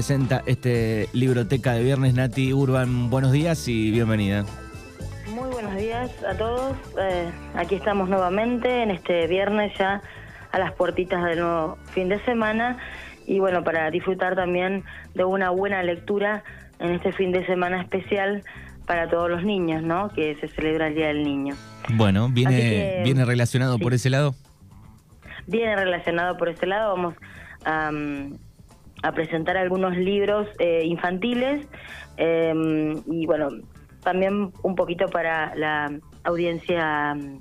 presenta este libroteca de viernes. Nati Urban, buenos días y bienvenida. Muy buenos días a todos. Eh, aquí estamos nuevamente en este viernes ya a las puertitas del nuevo fin de semana y bueno, para disfrutar también de una buena lectura en este fin de semana especial para todos los niños, ¿no? Que se celebra el Día del Niño. Bueno, viene, viene relacionado por ese lado. Viene relacionado por ese lado. Vamos a, a presentar algunos libros eh, infantiles em, y bueno, también un poquito para la audiencia mm,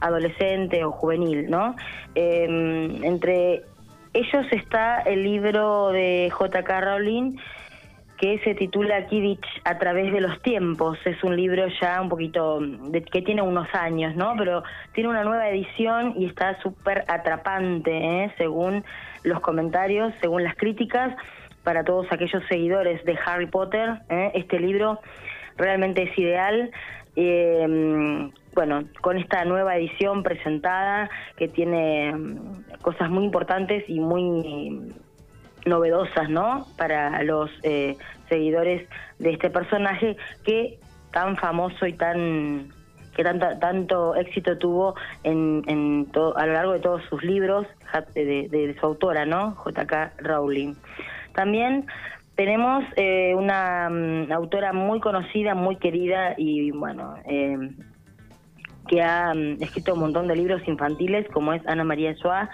adolescente o juvenil, ¿no? Em, entre ellos está el libro de J.K. Rowling que se titula Kidditch a través de los tiempos. Es un libro ya un poquito de, que tiene unos años, ¿no? Pero tiene una nueva edición y está súper atrapante, ¿eh? según los comentarios, según las críticas. Para todos aquellos seguidores de Harry Potter, ¿eh? este libro realmente es ideal. Eh, bueno, con esta nueva edición presentada que tiene mm, cosas muy importantes y muy novedosas, ¿no? Para los eh, seguidores de este personaje que tan famoso y tan que tanto, tanto éxito tuvo en, en a lo largo de todos sus libros de, su autora, ¿no? J.K. Rowling. También tenemos eh, una mm, autora muy conocida, muy querida y bueno, eh, que ha mm, escrito un montón de libros infantiles, como es Ana María Schwa,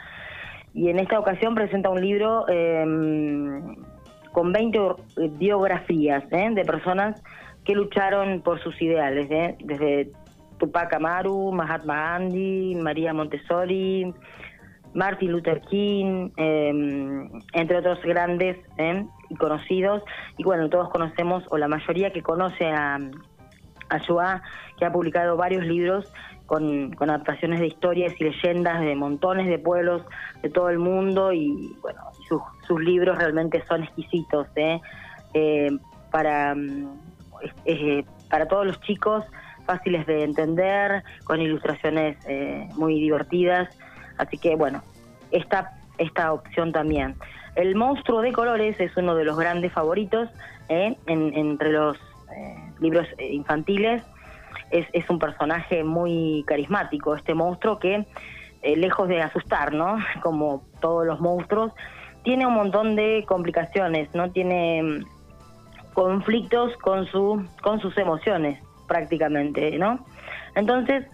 y en esta ocasión presenta un libro em, con 20 biografías ¿eh? de personas que lucharon por sus ideales, ¿eh? desde Tupac Amaru, Mahatma Gandhi, María Montessori, Martin Luther King, em, entre otros grandes ¿eh? y conocidos. Y bueno, todos conocemos, o la mayoría que conoce a, a que ha publicado varios libros con, adaptaciones de historias y leyendas de montones de pueblos de todo el mundo y bueno, sus, libros realmente son exquisitos ¿eh? Eh, para, mm, eh, para todos los chicos, fáciles de entender, con ilustraciones muy divertidas, así que bueno, esta, esta opción también. El monstruo de colores es uno de los grandes favoritos entre los libros infantiles es, es un personaje muy carismático, este monstruo que, eh, lejos de asustar, ¿no? Como todos los monstruos, tiene un montón de complicaciones, ¿no? Tiene mm, conflictos con, su, con sus emociones, prácticamente, ¿no? Entonces,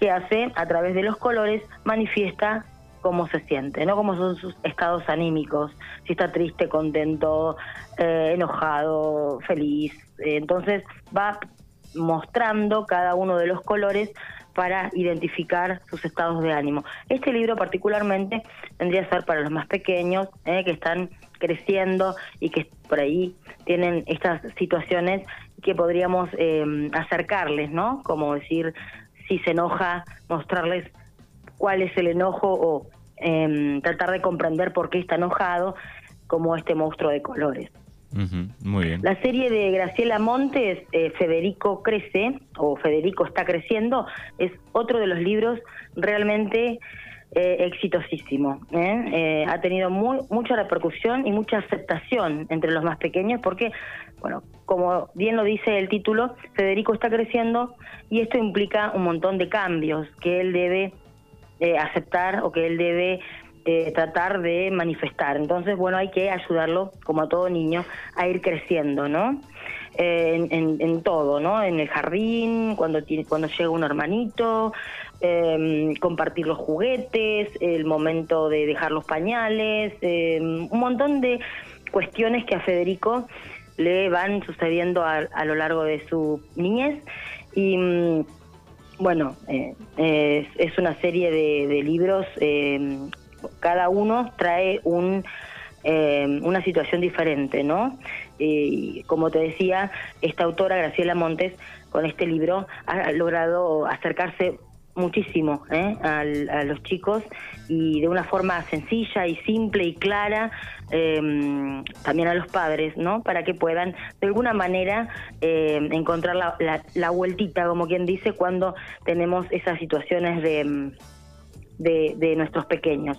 ¿qué hace? A través de los colores manifiesta cómo se siente, ¿no? Cómo son sus estados anímicos, si está triste, contento, eh, enojado, feliz. entonces va mostrando cada uno de los colores para identificar sus estados de ánimo. Este libro particularmente tendría que ser para los más pequeños, eh, que están creciendo y que por ahí tienen estas situaciones que podríamos eh, acercarles, ¿no? Como decir, si se enoja, mostrarles cuál es el enojo o em, tratar de comprender por qué está enojado, como este monstruo de colores muy bien. La serie de Graciela Montes, eh, Federico Crece, o Federico está creciendo, es otro de los libros realmente eh, exitosísimo. ¿eh? ha tenido muy, mucha repercusión y mucha aceptación entre los más pequeños porque, bueno, como bien lo dice el título, Federico está creciendo y esto implica un montón de cambios que él debe aceptar o que él debe eh, tratar de manifestar. Entonces, bueno, hay que ayudarlo, como a todo niño, a ir creciendo, ¿no? Eh, en, todo, ¿no? En el jardín, cuando, tiene, cuando llega un hermanito, em, compartir los juguetes, el momento de dejar los pañales, em, un montón de cuestiones que a Federico le van sucediendo a, lo largo de su niñez y mm, bueno, eh, es, una serie de, de libros em, cada uno trae un, eh, una situación diferente, ¿no? Y como te decía, esta autora, Graciela Montes, con este libro ha logrado acercarse muchísimo ¿eh? a, los chicos y de una forma sencilla y simple y clara em, también a los padres, ¿no? Para que puedan de alguna manera em, encontrar la, la, vueltita, como quien dice, cuando tenemos esas situaciones de, de nuestros pequeños.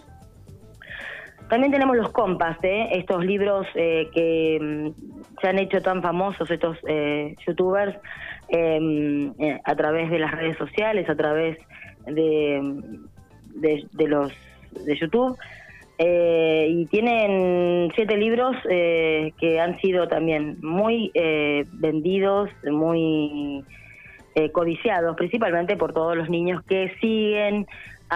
También tenemos los compas, ¿eh? estos libros eh, que mm, se han hecho tan famosos, estos eh, youtubers, em, eh, a través de las redes sociales, a través de, de, los de YouTube. y tienen siete libros que han sido también muy vendidos, muy codiciados, principalmente por todos los niños que siguen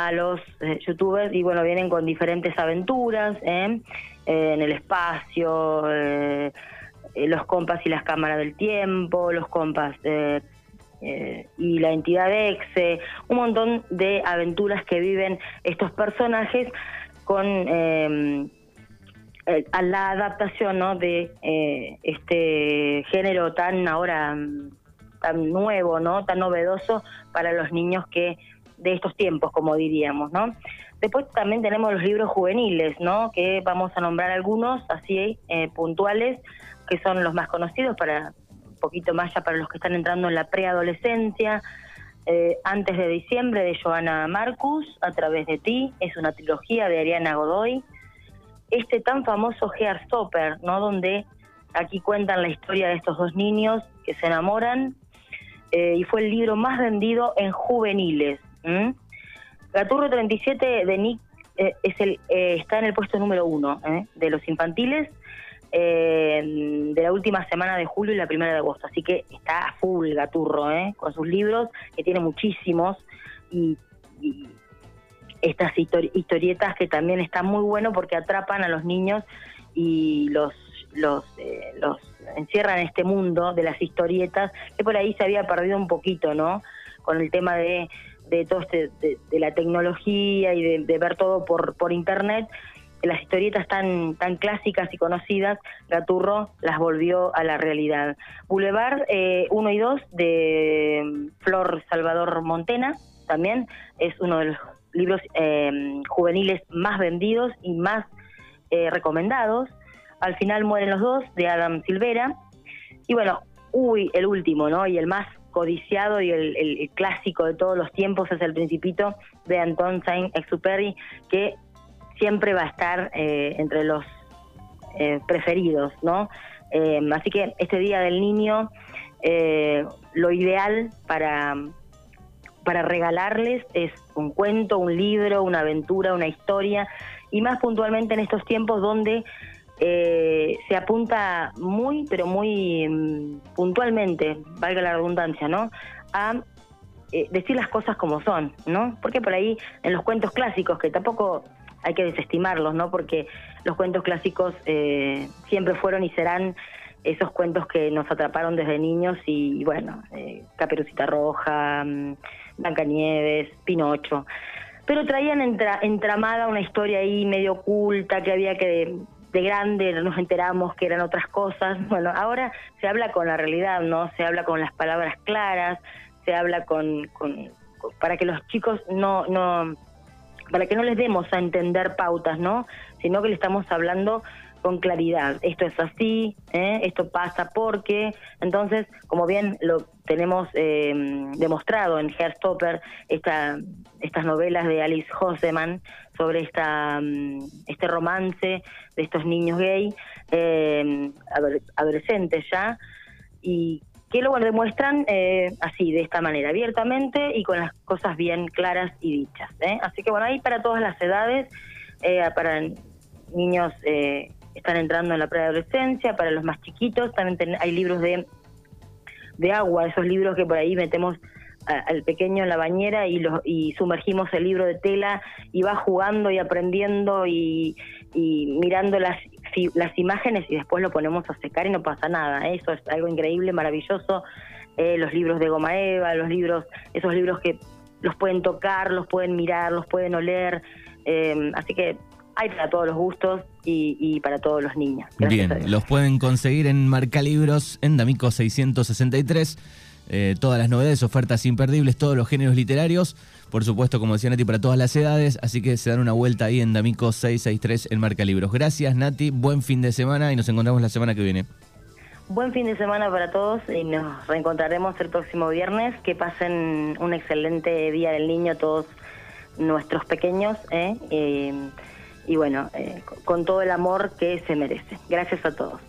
a los eh, youtubers y bueno, vienen con diferentes aventuras ¿eh? Eh, en el espacio, los compas y las cámaras del tiempo, los compas y la entidad EXE, un montón de aventuras que viven estos personajes con a la adaptación ¿no? de este género tan ahora tan nuevo, ¿no? tan novedoso para los niños que de estos tiempos, como diríamos, ¿no? Después también tenemos los libros juveniles, ¿no? Que vamos a nombrar algunos así eh, puntuales, que son los más conocidos para un poquito más ya para los que están entrando en la preadolescencia. Eh, antes de diciembre de Joana Marcus, A través de ti, es una trilogía de Ariana Godoy. Este tan famoso Stopper, ¿no? Donde aquí cuentan la historia de estos dos niños que se enamoran eh, y fue el libro más vendido en juveniles. ¿Mm? Gaturro 37 de Nick eh, es el, eh, está en el puesto número uno ¿eh? de los infantiles de la última semana de julio y la primera de agosto. Así que está a full Gaturro con sus libros, que tiene muchísimos. Y, estas historietas que también están muy bueno porque atrapan a los niños y los los, los encierran en este mundo de las historietas que por ahí se había perdido un poquito, ¿no? Con el tema de de todo este, de, la tecnología y de, ver todo por, por internet, las historietas tan, tan clásicas y conocidas, Gaturro las volvió a la realidad. Boulevard 1 eh, y 2 de mm, Flor Salvador Montena, también es uno de los libros eh, juveniles más vendidos y más eh, recomendados. Al final mueren los dos, de Adam Silvera. Y bueno, uy, el último, ¿no? Y el más codiciado y el, clásico de todos los tiempos es El Principito de Anton Saint-Exupéry, que siempre va a estar eh, entre los eh, preferidos, ¿no? Eh, así que este Día del Niño, lo ideal para, para regalarles es un cuento, un libro, una aventura, una historia, y más puntualmente en estos tiempos donde eh, se apunta muy, pero muy mm, puntualmente, valga la redundancia, ¿no? A eh, decir las cosas como son, ¿no? Porque por ahí en los cuentos clásicos, que tampoco hay que desestimarlos, ¿no? Porque los cuentos clásicos eh, siempre fueron y serán esos cuentos que nos atraparon desde niños y, bueno, eh, Caperucita Roja, mm, Blancanieves, Pinocho. Pero traían entramada una historia ahí medio oculta que había que de grande nos enteramos que eran otras cosas. Bueno, ahora se habla con la realidad, ¿no? Se habla con las palabras claras, se habla con, con, para que los chicos no, no, para que no les demos a entender pautas, ¿no? Sino que le estamos hablando con claridad. Esto es así, ¿eh? esto pasa porque. Entonces, como bien lo tenemos eh, demostrado en Herstopper, esta, estas novelas de Alice Hoseman sobre esta, mm, este romance de estos niños gay, eh, adolescentes ya, y que lo demuestran eh, así, de esta manera, abiertamente y con las cosas bien claras y dichas. Así que bueno, ahí para todas las edades, para niños están entrando en la preadolescencia, para los más chiquitos también hay libros de, de agua, esos libros que por ahí metemos al pequeño en la bañera y, los, y sumergimos el libro de tela y va jugando y aprendiendo y, mirando las, las imágenes y después lo ponemos a secar y no pasa nada. ¿eh? Eso es algo increíble, maravilloso. Eh, los libros de Goma Eva, los libros, esos libros que los pueden tocar, los pueden mirar, los pueden oler. Eh, así que hay para todos los gustos y, para todos los niños. Bien, los pueden conseguir en Marcalibros, en D'Amico 663. Eh, todas las novedades, ofertas imperdibles, todos los géneros literarios. Por supuesto, como decía Nati, para todas las edades. Así que se dan una vuelta ahí en D'Amico 663 en Marcalibros. Gracias, Nati. Buen fin de semana y nos encontramos la semana que viene. Buen fin de semana para todos y nos reencontraremos el próximo viernes. Que pasen un excelente día del niño todos nuestros pequeños. ¿eh? eh y bueno, con todo el amor que se merece. Gracias a todos.